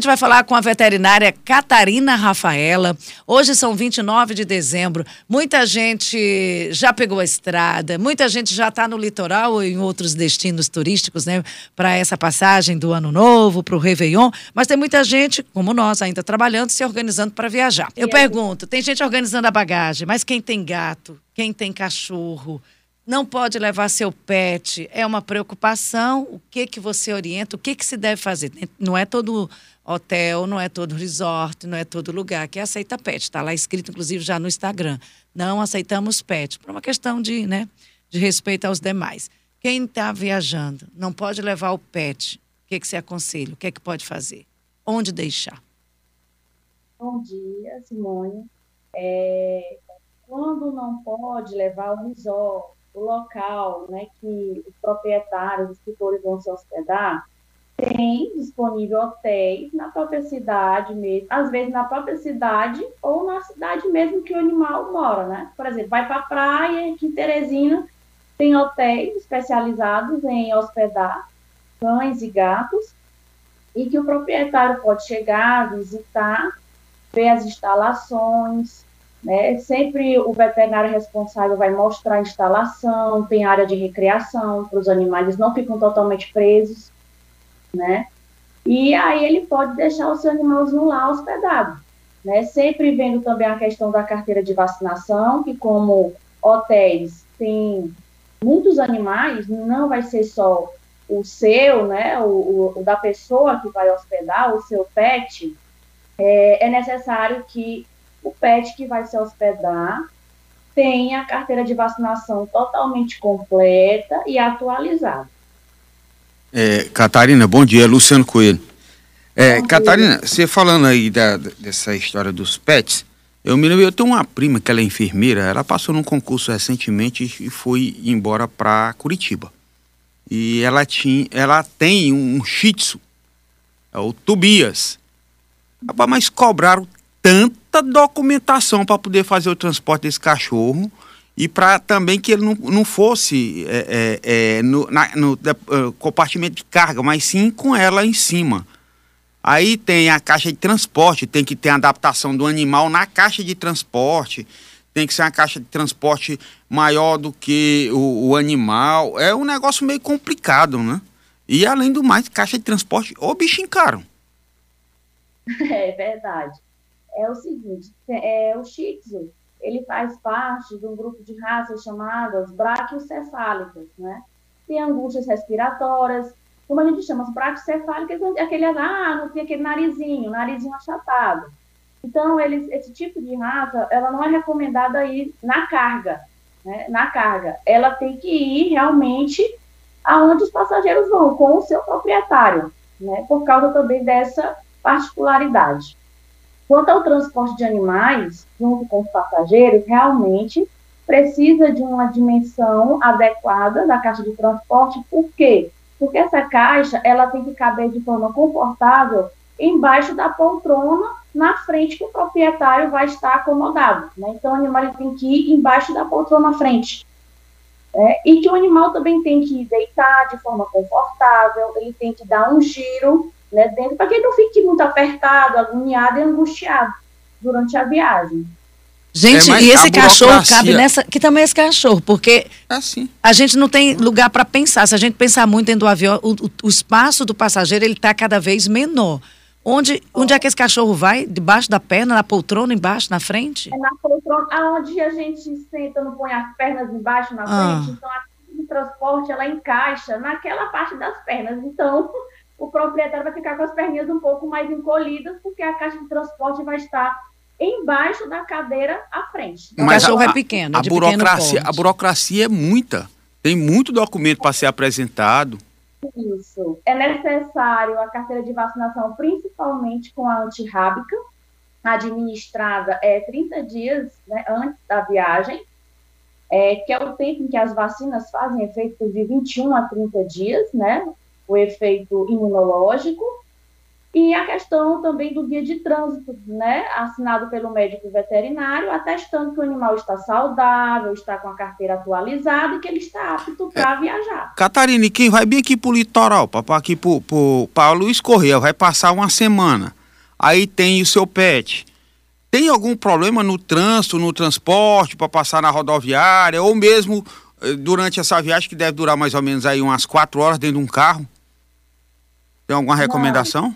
A gente vai falar com a veterinária Catarina Rafaela. Hoje são 29 de dezembro. Muita gente já pegou a estrada, muita gente já está no litoral ou em outros destinos turísticos, né? Para essa passagem do Ano Novo, para o Réveillon. Mas tem muita gente, como nós, ainda trabalhando, se organizando para viajar. Eu pergunto: tem gente organizando a bagagem, mas quem tem gato, quem tem cachorro, não pode levar seu pet, é uma preocupação. O que que você orienta? O que que se deve fazer? Não é todo hotel, não é todo resort, não é todo lugar que aceita pet. Está lá escrito, inclusive, já no Instagram. Não aceitamos pet, por uma questão de, né, de respeito aos demais. Quem está viajando não pode levar o pet. O que, que você aconselha? O que é que pode fazer? Onde deixar? Bom dia, Simone. É, quando não pode levar o resort, o local né, que os proprietários, os tutores vão se hospedar, tem disponível hotéis na própria cidade mesmo, às vezes na própria cidade ou na cidade mesmo que o animal mora, né? Por exemplo, vai para a praia, aqui em Teresina, tem hotéis especializados em hospedar cães e gatos, e que o proprietário pode chegar, visitar, ver as instalações, né? Sempre o veterinário responsável vai mostrar a instalação, tem área de recreação para os animais, não ficam totalmente presos né? E aí ele pode deixar o seu animalzinho lá hospedado, né? Sempre vendo também a questão da carteira de vacinação, que como hotéis tem muitos animais, não vai ser só o seu, né, o, o da pessoa que vai hospedar, o seu pet, é, é necessário que o pet que vai se hospedar tenha a carteira de vacinação totalmente completa e atualizada. É, Catarina, bom dia, Luciano Coelho. É, Catarina, você falando aí da, dessa história dos pets, eu me lembro, eu tenho uma prima que ela é enfermeira, ela passou num concurso recentemente e foi embora para Curitiba. E ela tinha, ela tem um shih tzu, é o Tobias. Mas cobraram tanta documentação para poder fazer o transporte desse cachorro e para também que ele não, não fosse é, é, é no, na, no uh, compartimento de carga, mas sim com ela em cima. Aí tem a caixa de transporte, tem que ter a adaptação do animal na caixa de transporte, tem que ser uma caixa de transporte maior do que o, o animal. É um negócio meio complicado, né? E além do mais, caixa de transporte, ô bichinho caro. É verdade. É o seguinte, é, o Shih Tzu, ele faz parte de um grupo de raças chamadas braquiocefálicas, né? Tem angústias respiratórias, como a gente chama, as braquiocefálicas, é aquele, ah, não tem aquele narizinho, narizinho achatado. Então, eles, esse tipo de raça, ela não é recomendada ir na carga, né? Na carga. Ela tem que ir realmente aonde os passageiros vão, com o seu proprietário, né? Por causa também dessa particularidade. Quanto ao transporte de animais, junto com os passageiros, realmente precisa de uma dimensão adequada da caixa de transporte. Por quê? Porque essa caixa ela tem que caber de forma confortável embaixo da poltrona na frente que o proprietário vai estar acomodado. Né? Então, o animal tem que ir embaixo da poltrona na frente. É, e que o animal também tem que deitar de forma confortável, ele tem que dar um giro né, dentro, para que ele não fique muito apertado, agoniado e angustiado durante a viagem. Gente, é, e esse cachorro cabe nessa. Que também é esse cachorro, porque é assim. a gente não tem lugar para pensar. Se a gente pensar muito dentro do avião, o, o, o espaço do passageiro ele está cada vez menor. Onde, onde é que esse cachorro vai? Debaixo da perna, na poltrona, embaixo, na frente? É na poltrona, aonde a gente senta, não põe as pernas embaixo, na ah. frente. Então, a de transporte, ela encaixa naquela parte das pernas. Então, o proprietário vai ficar com as perninhas um pouco mais encolhidas, porque a caixa de transporte vai estar embaixo da cadeira à frente. Mas o cachorro a, é pequeno. A, burocracia, a burocracia é muita. Tem muito documento para ser apresentado. Isso. É necessário a carteira de vacinação, principalmente com a antirrábica, administrada é 30 dias né, antes da viagem, é, que é o tempo em que as vacinas fazem efeito de 21 a 30 dias, né? O efeito imunológico. E a questão também do guia de trânsito, né, assinado pelo médico veterinário, atestando que o animal está saudável, está com a carteira atualizada e que ele está apto para é. viajar. Catarina, quem vai bem aqui para o litoral, para aqui para Luiz Correia, vai passar uma semana, aí tem o seu pet, tem algum problema no trânsito, no transporte, para passar na rodoviária, ou mesmo eh, durante essa viagem que deve durar mais ou menos aí umas quatro horas dentro de um carro? Tem alguma recomendação?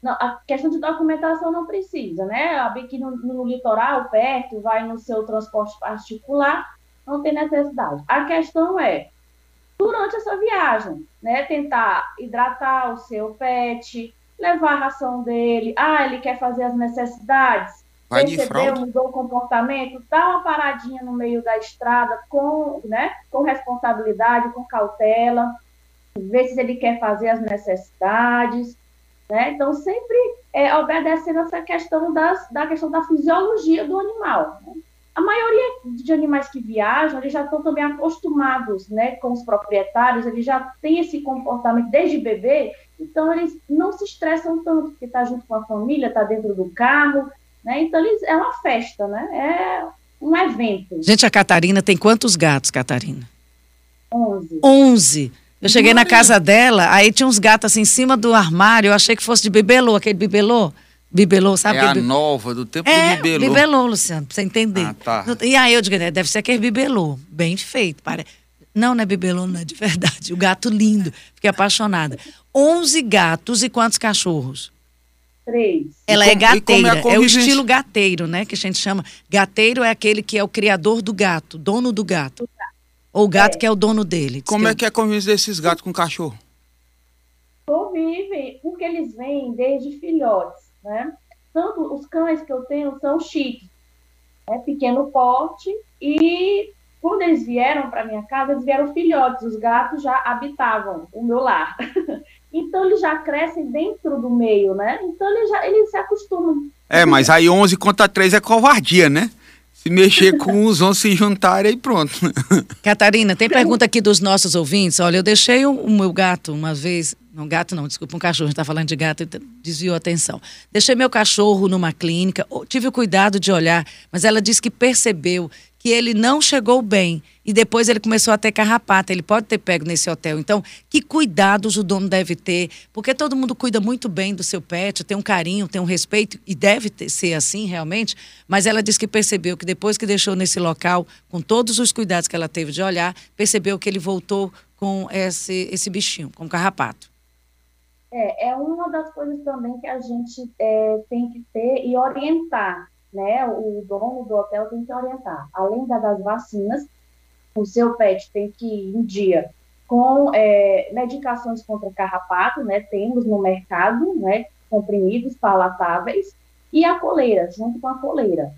Não. A questão de documentação não precisa, né? Aqui no, no litoral, perto, vai no seu transporte particular, não tem necessidade. A questão é, durante essa viagem, né? Tentar hidratar o seu pet, levar a ração dele. Ah, ele quer fazer as necessidades. Vai percebeu, mudou o comportamento, dá uma paradinha no meio da estrada com, né, com responsabilidade, com cautela, ver se ele quer fazer as necessidades. Né? Então, sempre é, obedecendo essa questão das, da questão da fisiologia do animal. Né? A maioria de animais que viajam, eles já estão também acostumados né, com os proprietários, eles já têm esse comportamento desde bebê, então eles não se estressam tanto, porque está junto com a família, está dentro do carro, né? Então eles, é uma festa, né? É um evento. Gente, a Catarina tem quantos gatos, Catarina? Onze. Onze. Eu cheguei na casa dela, aí tinha uns gatos assim em cima do armário, eu achei que fosse de bibelô, aquele bibelô. Bibelô, sabe? É a nova, do tempo é, do bibelô. bibelô, Luciano, pra você entender. Ah, tá. E aí eu digo, né, deve ser aquele bibelô, bem feito. Pare... Não, não é bibelô, não é de verdade. O gato lindo, fiquei apaixonada. Onze gatos e quantos cachorros? Três. Ela é gateira, é, é, o estilo gateiro, né? Que a gente chama. Gateiro é aquele que é o criador do gato, dono do gato. Ou o gato é. que é o dono dele. Como é que é a convivência desses gatos com o cachorro? Convivem, porque eles vêm desde filhotes, né? Tanto os cães que eu tenho são chiques, né? pequeno porte, e quando eles vieram para minha casa, eles vieram filhotes, os gatos já habitavam o meu lar. então eles já crescem dentro do meio, né? Então eles já eles se acostumam. É, mas aí 11 contra 3 é covardia, né? Se mexer com os vão se juntarem e pronto. Catarina, tem pergunta aqui dos nossos ouvintes. Olha, eu deixei o, o meu gato uma vez. Não, gato não, desculpa, um cachorro. A gente está falando de gato, desviou a atenção. Deixei meu cachorro numa clínica, tive o cuidado de olhar, mas ela disse que percebeu que ele não chegou bem e depois ele começou a ter carrapata. Ele pode ter pego nesse hotel. Então, que cuidados o dono deve ter? Porque todo mundo cuida muito bem do seu pet, tem um carinho, tem um respeito e deve ter, ser assim realmente. Mas ela disse que percebeu que depois que deixou nesse local, com todos os cuidados que ela teve de olhar, percebeu que ele voltou com esse, esse bichinho, com carrapato. É, é uma das coisas também que a gente é, tem que ter e orientar né, o dono do hotel tem que orientar. Além da, das vacinas, o seu pet tem que ir um dia com é, medicações contra carrapato, né, temos no mercado, né, comprimidos palatáveis, e a coleira, junto com a coleira.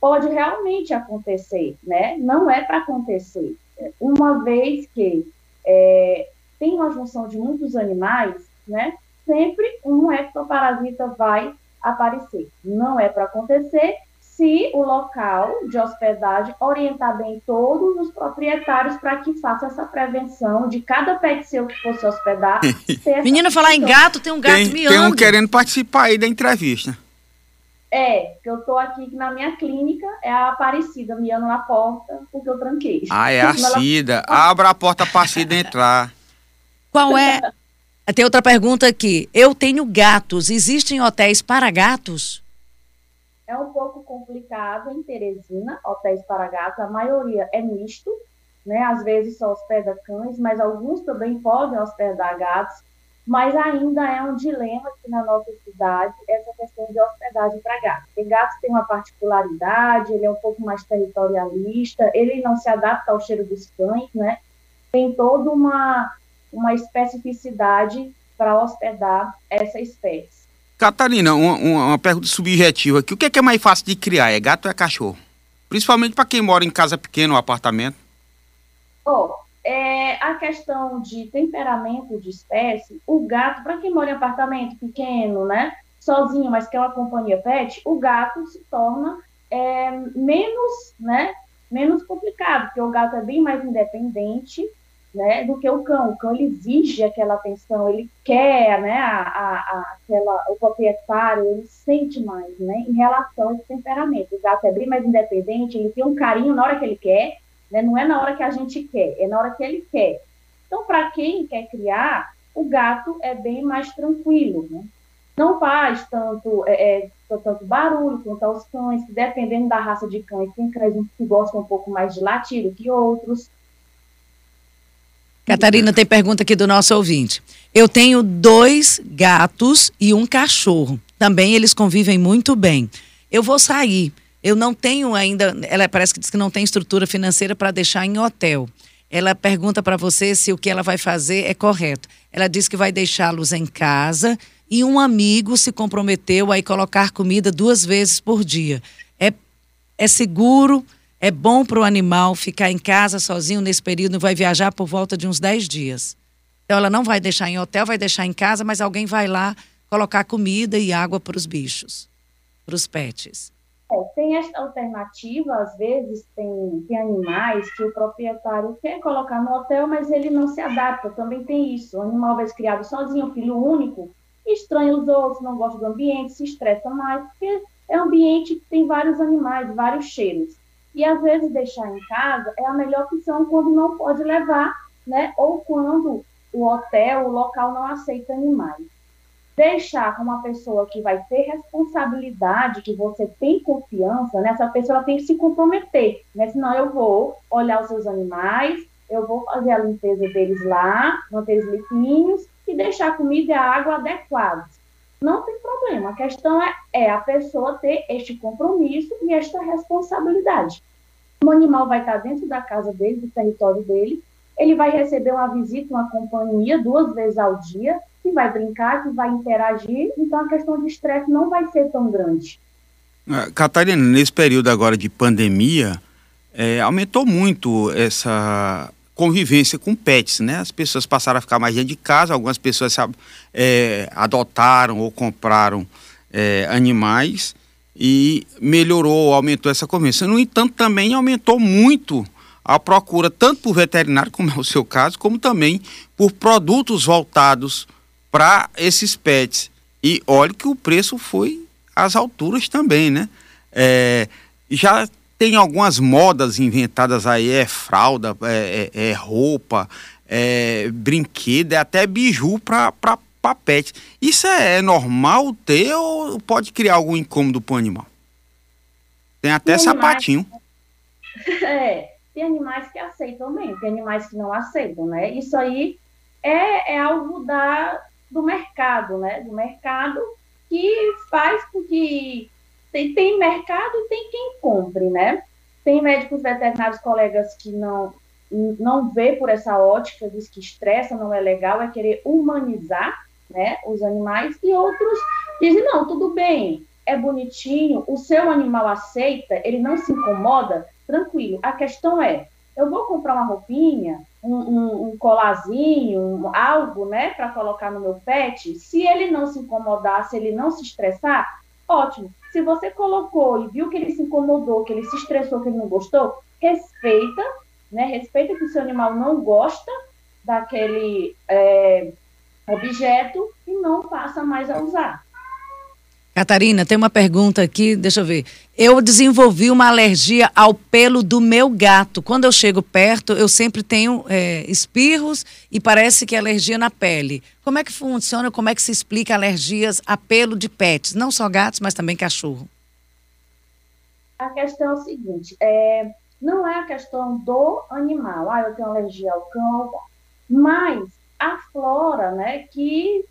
Pode realmente acontecer, né, não é para acontecer. Uma vez que é, tem uma junção de muitos animais, né, sempre um ectoparasita vai aparecer. Não é para acontecer se o local de hospedagem orientar bem todos os proprietários para que faça essa prevenção de cada pet seu que fosse hospedar. Menina, falar em gato, tem um gato tem, miando. Tem um querendo participar aí da entrevista. É, que eu tô aqui na minha clínica, é a Aparecida miando na porta, porque eu tranquei. Ah, é a Cida. Abra a porta para a Cida entrar. Qual é tem outra pergunta aqui. Eu tenho gatos. Existem hotéis para gatos? É um pouco complicado em Teresina, hotéis para gatos. A maioria é misto, né? Às vezes só hospeda cães, mas alguns também podem hospedar gatos. Mas ainda é um dilema aqui na nossa cidade essa questão de hospedagem para gatos. Porque gatos tem uma particularidade, ele é um pouco mais territorialista, ele não se adapta ao cheiro dos cães, né? Tem toda uma uma especificidade para hospedar essa espécie. Catarina, uma, uma, pergunta subjetiva aqui. O que é, que é, mais fácil de criar? É gato ou é cachorro? Principalmente para quem mora em casa pequena ou apartamento. Oh, é, a questão de temperamento de espécie, o gato, para quem mora em apartamento pequeno, né, sozinho, mas que é uma companhia pet, o gato se torna é, menos, né, menos complicado, porque o gato é bem mais independente, né, do que o cão. O cão ele exige aquela atenção, ele quer, né, a, a, aquela, o proprietário, ele sente mais, né, em relação a esse temperamento. O gato é bem mais independente, ele tem um carinho na hora que ele quer, né, não é na hora que a gente quer, é na hora que ele quer. Então, para quem quer criar, o gato é bem mais tranquilo, né? Não faz tanto, é, é, tanto barulho quanto aos cães, dependendo da raça de cães, tem cães que gostam um pouco mais de latido que outros. Catarina, tem pergunta aqui do nosso ouvinte. Eu tenho dois gatos e um cachorro. Também eles convivem muito bem. Eu vou sair. Eu não tenho ainda. Ela parece que diz que não tem estrutura financeira para deixar em hotel. Ela pergunta para você se o que ela vai fazer é correto. Ela diz que vai deixá-los em casa e um amigo se comprometeu a colocar comida duas vezes por dia. É, é seguro? É bom para o animal ficar em casa sozinho nesse período, vai viajar por volta de uns 10 dias. Então ela não vai deixar em hotel, vai deixar em casa, mas alguém vai lá colocar comida e água para os bichos, para os pets. É, tem esta alternativa, às vezes tem, tem animais que o proprietário quer colocar no hotel, mas ele não se adapta, também tem isso. O animal vai ser criado sozinho, filho único, estranha os outros, não gosta do ambiente, se estressa mais, porque é um ambiente que tem vários animais, vários cheiros. E às vezes deixar em casa é a melhor opção quando não pode levar, né? Ou quando o hotel, o local não aceita animais. Deixar com uma pessoa que vai ter responsabilidade, que você tem confiança, né? Essa pessoa tem que se comprometer, né? Senão eu vou olhar os seus animais, eu vou fazer a limpeza deles lá, manter eles limpinhos e deixar a comida e a água adequados. Não tem problema. A questão é, é a pessoa ter este compromisso e esta responsabilidade. O animal vai estar dentro da casa dele, do território dele, ele vai receber uma visita, uma companhia duas vezes ao dia, que vai brincar, que vai interagir, então a questão de estresse não vai ser tão grande. Ah, Catarina, nesse período agora de pandemia, é, aumentou muito essa convivência com pets, né? As pessoas passaram a ficar mais dentro de casa, algumas pessoas sabe, é, adotaram ou compraram é, animais e melhorou, aumentou essa convivência. No entanto, também aumentou muito a procura, tanto por veterinário, como é o seu caso, como também por produtos voltados para esses pets. E olha que o preço foi às alturas também, né? É, já tem algumas modas inventadas aí, é fralda, é, é, é roupa, é brinquedo, é até biju para pet. Isso é, é, normal ter ou pode criar algum incômodo para o animal? Tem até tem sapatinho. Animais, é, tem animais que aceitam mesmo, tem animais que não aceitam, né? Isso aí é, é algo da, do mercado, né? Do mercado que faz com que tem, tem mercado e tem quem compre, né? Tem médicos veterinários, colegas que não não vê por essa ótica, diz que estressa, não é legal, é querer humanizar né, os animais, e outros dizem, não, tudo bem, é bonitinho, o seu animal aceita, ele não se incomoda, tranquilo. A questão é, eu vou comprar uma roupinha, um, um, um colarzinho, um, algo, né, para colocar no meu pet, se ele não se incomodar, se ele não se estressar, ótimo. Se você colocou e viu que ele se incomodou, que ele se estressou, que ele não gostou, respeita, né? Respeita que o seu animal não gosta daquele é, objeto e não passa mais a usar. Catarina, tem uma pergunta aqui, deixa eu ver. Eu desenvolvi uma alergia ao pelo do meu gato. Quando eu chego perto, eu sempre tenho é, espirros e parece que é alergia na pele. Como é que funciona, como é que se explica alergias a pelo de pets? Não só gatos, mas também cachorro. A questão é o seguinte, é, não é a questão do animal. Ah, eu tenho alergia ao cão, mas a flora, né, que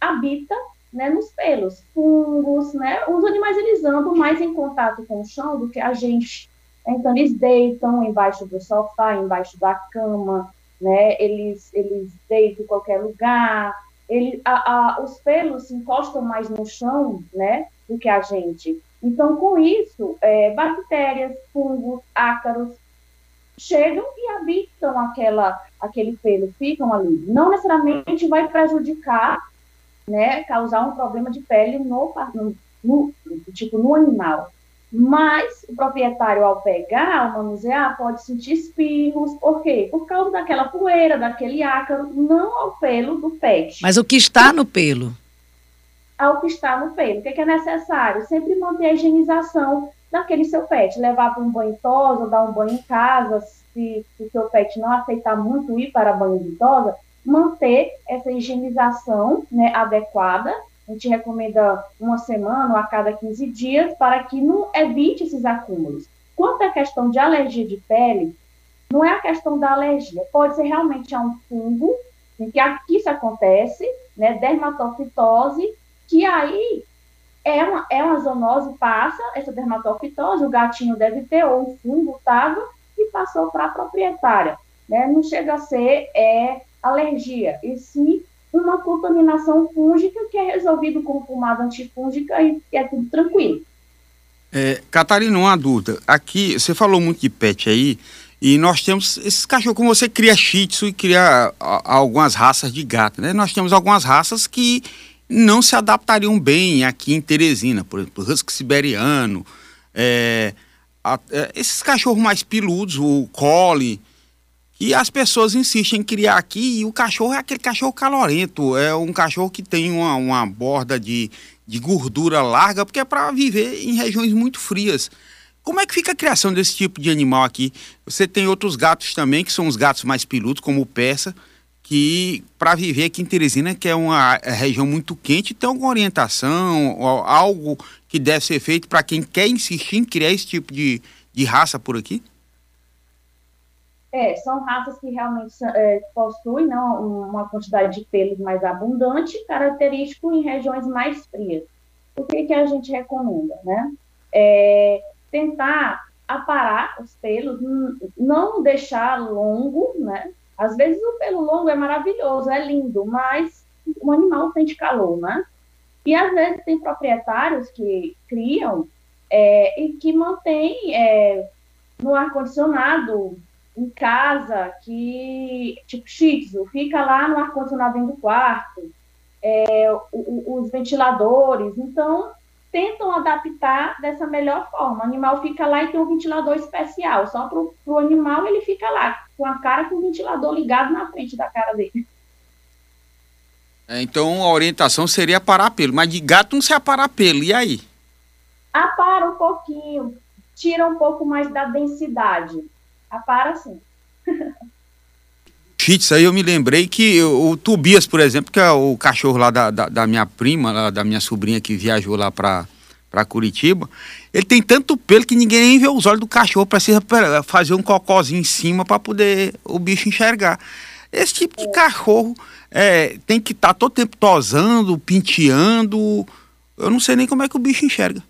habita né, nos pelos, fungos, né? Os animais eles andam mais em contato com o chão do que a gente. Então eles deitam embaixo do sofá, embaixo da cama, né? Eles eles deitam em qualquer lugar. Ele, a, a, os pelos se encostam mais no chão, né, do que a gente. Então, com isso, é, bactérias, fungos, ácaros chegam e habitam aquela, aquele pelo, ficam ali. Não necessariamente vai prejudicar né, causar um problema de pele no, no, no, tipo, no animal. Mas o proprietário, ao pegar, ao manusear, pode sentir espirros. Por quê? Por causa daquela poeira, daquele ácaro, não ao pelo do pet. Mas o que está no pelo? Ao que está no pelo. O que é, necessário? Sempre manter a higienização daquele seu pet. Levar para um banho tosa, dar um banho em casa. Se, o seu pet não aceitar muito ir para banho de tosa, manter essa higienização né, adequada a gente recomenda uma semana ou a cada 15 dias para que não evite esses acúmulos. Quanto à questão de alergia de pele, não é a questão da alergia, pode ser realmente a um fungo, em que aqui isso acontece, né, dermatofitose, que aí é uma, é uma zoonose, passa essa dermatofitose, o gatinho deve ter, ou um fungo estava, e passou para a proprietária. Né? Não chega a ser é, alergia, e sim uma contaminação fúngica que é resolvido com pomada antifúngica e, é tudo tranquilo. É, Catarina, uma dúvida. Aqui, você falou muito de pet aí, e nós temos esses cachorros, como você cria shih tzu e cria a, algumas raças de gato, né? Nós temos algumas raças que não se adaptariam bem aqui em Teresina, por exemplo, husky siberiano, é, a, é, esses cachorros mais peludos, o collie, e as pessoas insistem em criar aqui e o cachorro é aquele cachorro calorento, é um cachorro que tem uma, uma borda de, de gordura larga, porque é para viver em regiões muito frias. Como é que fica a criação desse tipo de animal aqui? Você tem outros gatos também, que são os gatos mais piludos, como o persa, que para viver aqui em Teresina, que é uma é região muito quente, tem alguma orientação, algo que deve ser feito para quem quer insistir em criar esse tipo de, de raça por aqui? É, são raças que realmente é, possuem não, uma quantidade de pelos mais abundante, característico em regiões mais frias. O que, que a gente recomenda? Né? É, tentar aparar os pelos, não deixar longo, né? Às vezes o pelo longo é maravilhoso, é lindo, mas o animal sente calor, né? E às vezes tem proprietários que criam é, e que mantêm é, no ar-condicionado em casa que, tipo, shih fica lá no ar-condicionado dentro do quarto, é, o, os ventiladores, então tentam adaptar dessa melhor forma. O animal fica lá e tem um ventilador especial, só para o animal ele fica lá, com a cara com o ventilador ligado na frente da cara dele. É, então a orientação seria parar pelo, mas de gato não se aparar pelo, e aí? Apara um pouquinho, tira um pouco mais da densidade apara sim. Chits, aí eu me lembrei que o Tobias, por exemplo, que é o cachorro lá da, da, da minha prima, lá, da minha sobrinha que viajou lá para para Curitiba, ele tem tanto pelo que ninguém nem vê os olhos do cachorro, precisa fazer um cocôzinho em cima para poder o bicho enxergar. Esse tipo de cachorro é, tem que estar tá todo tempo tosando, penteando. Eu não sei nem como é que o bicho enxerga.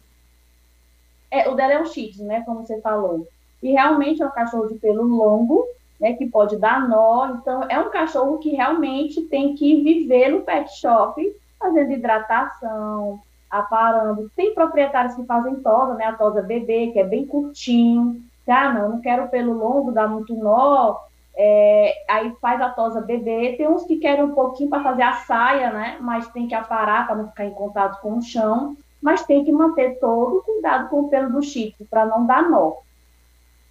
É, o dela é um shih né? Como você falou. E realmente é um cachorro de pelo longo, né, que pode dar nó. Então, é um cachorro que realmente tem que viver no pet shop, fazendo hidratação, aparando. Tem proprietários que fazem tosa, né, a tosa bebê, que é bem curtinho. Ah, não, não quero pelo longo, dá muito nó. É, aí faz a tosa bebê. Tem uns que querem um pouquinho para fazer a saia, né? Mas tem que aparar para não ficar em contato com o chão. Mas tem que manter todo o cuidado com o pelo do chifre para não dar nó.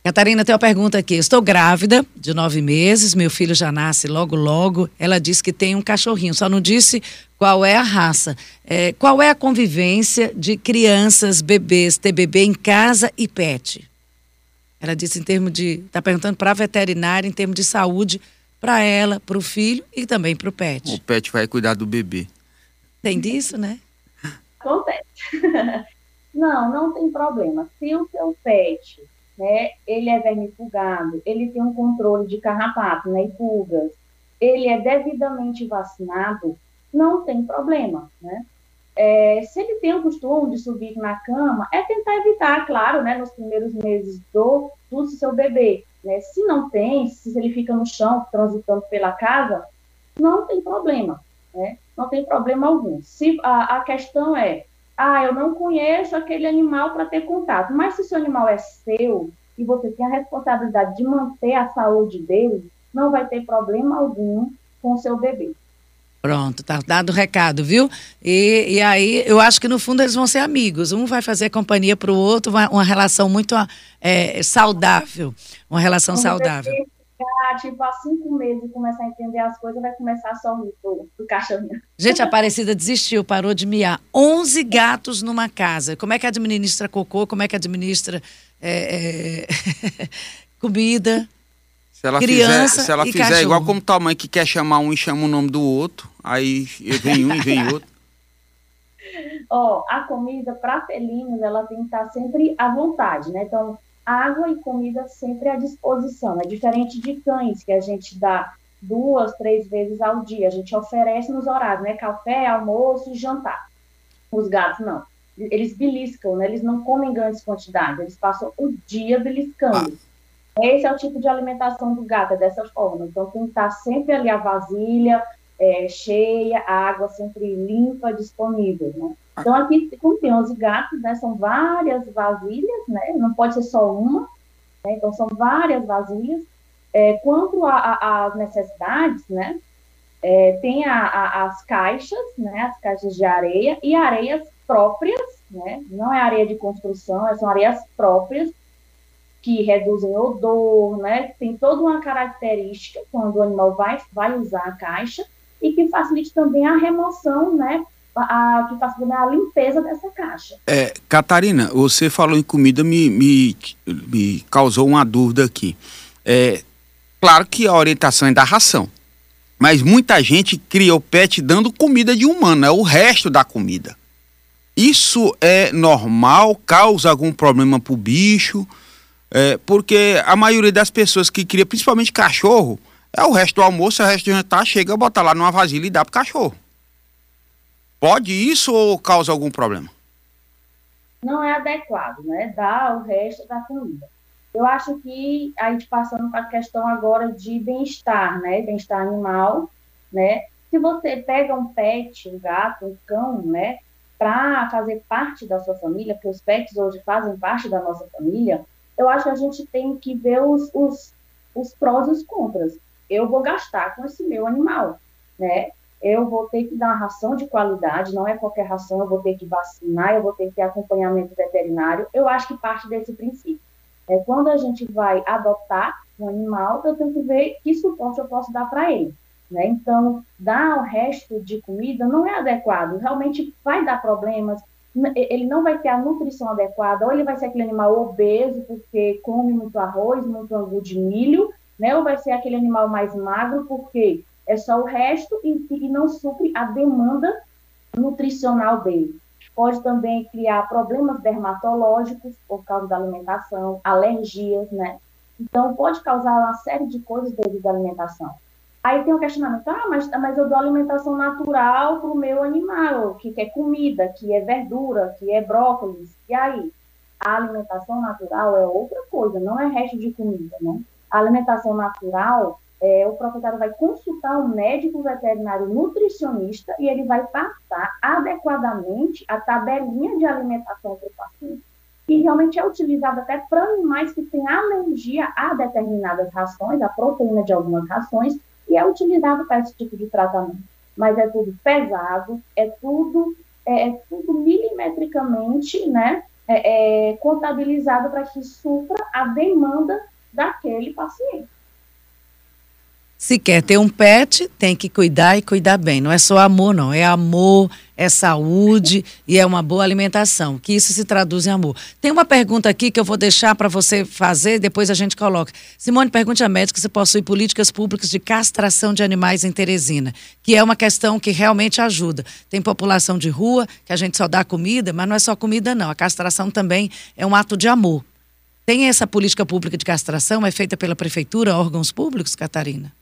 Catarina, tem uma pergunta aqui. Estou grávida de nove meses, meu filho já nasce logo, logo. Ela disse que tem um cachorrinho, só não disse qual é a raça. É, qual é a convivência de crianças, bebês, ter bebê em casa e pet? Ela disse em termos de. Está perguntando para a veterinária, em termos de saúde, para ela, para o filho e também para o pet. O pet vai cuidar do bebê. Tem disso, né? Acontece. não, não tem problema. Se o seu pet né, ele é vermifugado, ele tem um controle de carrapato né, e pulgas, ele é devidamente vacinado, não tem problema, né? É, se ele tem o costume de subir na cama, é tentar evitar, claro, né, nos primeiros meses do, do seu bebê. Né? Se não tem, se ele fica no chão, transitando pela casa, não tem problema, né? Não tem problema algum. Se a, a questão é, ah, eu não conheço aquele animal para ter contato. Mas se o seu animal é seu e você tem a responsabilidade de manter a saúde dele, não vai ter problema algum com o seu bebê. Pronto, tá dado o recado, viu? E, e aí, eu acho que no fundo eles vão ser amigos. Um vai fazer companhia para o outro, uma, uma, relação muito é, saudável. Uma relação saudável. Ficar, tipo, há cinco meses e começar a entender as coisas, vai começar a sorrir pro, pro cachorrinho. Gente, a Aparecida desistiu, parou de miar. 11 gatos numa casa. Como é que administra cocô? Como é que administra é, é, comida? Se ela criança fizer, se ela fizer cachorro. igual como tua mãe que quer chamar um e chama o nome do outro, aí vem um e vem outro. Ó, oh, a comida para felinos, ela tem que estar sempre à vontade, né? Então, água e comida sempre à disposição. É diferente de cães, que a gente dá duas, três vezes ao dia. A gente oferece nos horários, né? Café, almoço e jantar. Os gatos não. Eles beliscam, né? Eles não comem grandes quantidades. Eles passam o dia beliscando. Esse é o tipo de alimentação do gato, é dessa forma. Então, tem que estar sempre ali a vasilha é, cheia, a água sempre limpa, disponível, né? Então, aqui, como tem 11 gatos, né, são várias vasilhas, né? Não pode ser só uma, né? Então, são várias vasilhas. É, quanto às necessidades, né? É, tem a, a, as caixas, né? As caixas de areia e areias próprias, né? Não é areia de construção, são areias próprias que reduzem odor, né? Tem toda uma característica quando o animal vai, vai usar a caixa e que facilite também a remoção, né? A, que facilite a limpeza dessa caixa. É, Catarina, você falou em comida, me, me, me causou uma dúvida aqui. É, claro que a orientação é da ração, mas muita gente cria o pet dando comida de humano, é o resto da comida. Isso é normal? Causa algum problema para o bicho? É, porque a maioria das pessoas que cria, principalmente cachorro, é o resto do almoço, é o resto do jantar, chega, bota lá numa vasilha e dá pro cachorro. Pode isso ou causa algum problema? Não é adequado, né? Dar o resto da comida. Eu acho que a gente passando para a questão agora de bem-estar, né? Bem-estar animal, né? Se você pega um pet, um gato, um cão, né? Para fazer parte da sua família, porque os pets hoje fazem parte da nossa família, eu acho que a gente tem que ver os, os, os prós e os contras. Eu vou gastar com esse meu animal, né? Eu vou ter que dar ração de qualidade, não é qualquer ração, eu vou ter que vacinar, eu vou ter que ter acompanhamento veterinário. Eu acho que parte desse princípio. É, quando a gente vai adotar um animal, eu tenho que ver que suporte eu posso dar para ele. Né? Então, dar o resto de comida não é adequado, realmente vai dar problemas, ele não vai ter a nutrição adequada, ou ele vai ser aquele animal obeso, porque come muito arroz, muito angu de milho, né? ou vai ser aquele animal mais magro, porque é só o resto e, e não supre a demanda nutricional dele. Pode também criar problemas dermatológicos por causa da alimentação, alergias, né? Então, pode causar uma série de coisas devido à alimentação. Aí tem o questionamento, ah, mas, mas eu dou alimentação natural para o meu animal, que é comida, que é verdura, que é brócolis. E aí? A alimentação natural é outra coisa, não é resto de comida, né? A alimentação natural, é, o proprietário vai consultar um médico veterinário nutricionista e ele vai passar adequadamente a tabelinha de alimentação para o paciente, que realmente é utilizada até para animais que têm alergia a determinadas rações, a proteína de algumas rações, e é utilizado para esse tipo de tratamento. Mas é tudo pesado, é tudo, é, é tudo milimetricamente né, é, é contabilizado para que supra a demanda daquele paciente. Se quer ter um pet, tem que cuidar e cuidar bem. Não é só amor, não. É amor, é saúde e é uma boa alimentação. Que isso se traduz em amor. Tem uma pergunta aqui que eu vou deixar para você fazer, depois a gente coloca. Simone, pergunte à médica se possui políticas públicas de castração de animais em Teresina, que é uma questão que realmente ajuda. Tem população de rua, que a gente só dá comida, mas não é só comida, não. A castração também é um ato de amor. Tem essa política pública de castração? É feita pela prefeitura, órgãos públicos, Catarina?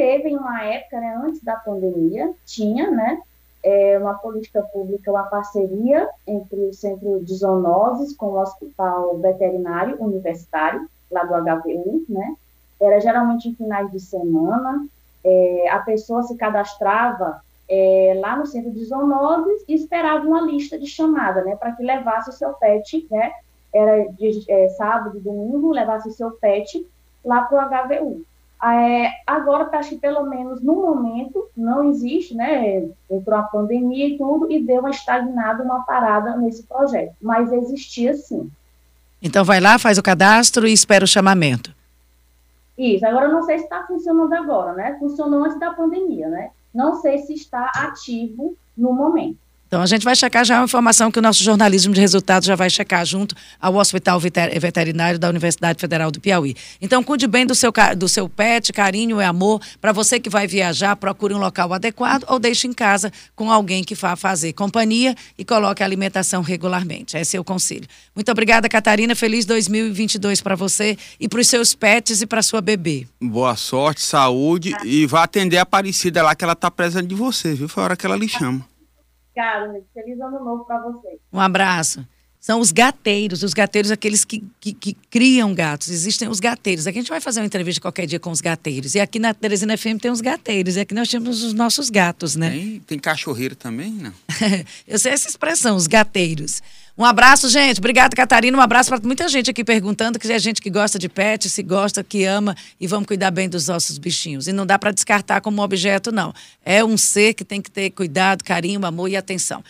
Teve em uma época, né, antes da pandemia, tinha, né, é, uma política pública, uma parceria entre o Centro de Zoonoses com o Hospital Veterinário Universitário, lá do HVU, né, era geralmente em finais de semana, é, a pessoa se cadastrava é, lá no Centro de Zoonoses e esperava uma lista de chamada, né, para que levasse o seu pet, né, era de, é, sábado domingo, levasse o seu pet lá para o HVU. É, agora, acho que pelo menos no momento, não existe, né? Entrou a pandemia e tudo, e deu uma estagnada, uma parada nesse projeto. Mas existia sim. Então vai lá, faz o cadastro e espera o chamamento. Isso, agora eu não sei se está funcionando agora, né? Funcionou antes da pandemia, né? Não sei se está ativo no momento. Então a gente vai checar já a informação que o nosso jornalismo de resultados já vai checar junto ao Hospital Veterinário da Universidade Federal do Piauí. Então cuide bem do seu, do seu pet, carinho e amor. Para você que vai viajar, procure um local adequado ou deixe em casa com alguém que vá fazer companhia e coloque a alimentação regularmente. Esse é o conselho. Muito obrigada, Catarina. Feliz 2022 para você e para os seus pets e para sua bebê. Boa sorte, saúde e vá atender a Aparecida lá que ela está presente de você, viu? Foi a hora que ela lhe chama. Obrigada, feliz ano novo para vocês. Um abraço. São os gateiros, os gateiros, aqueles que, que, que, criam gatos. Existem os gateiros. Aqui a gente vai fazer uma entrevista qualquer dia com os gateiros. E aqui na Teresina FM tem os gateiros. E aqui nós temos os nossos gatos, né? Tem, tem cachorreiro também, não? Eu sei essa expressão, os gateiros. Um abraço, gente. Obrigada, Catarina. Um abraço para muita gente aqui perguntando, que é gente que gosta de pet, se gosta, que ama e vamos cuidar bem dos nossos bichinhos. E não dá para descartar como objeto, não. É um ser que tem que ter cuidado, carinho, amor e atenção.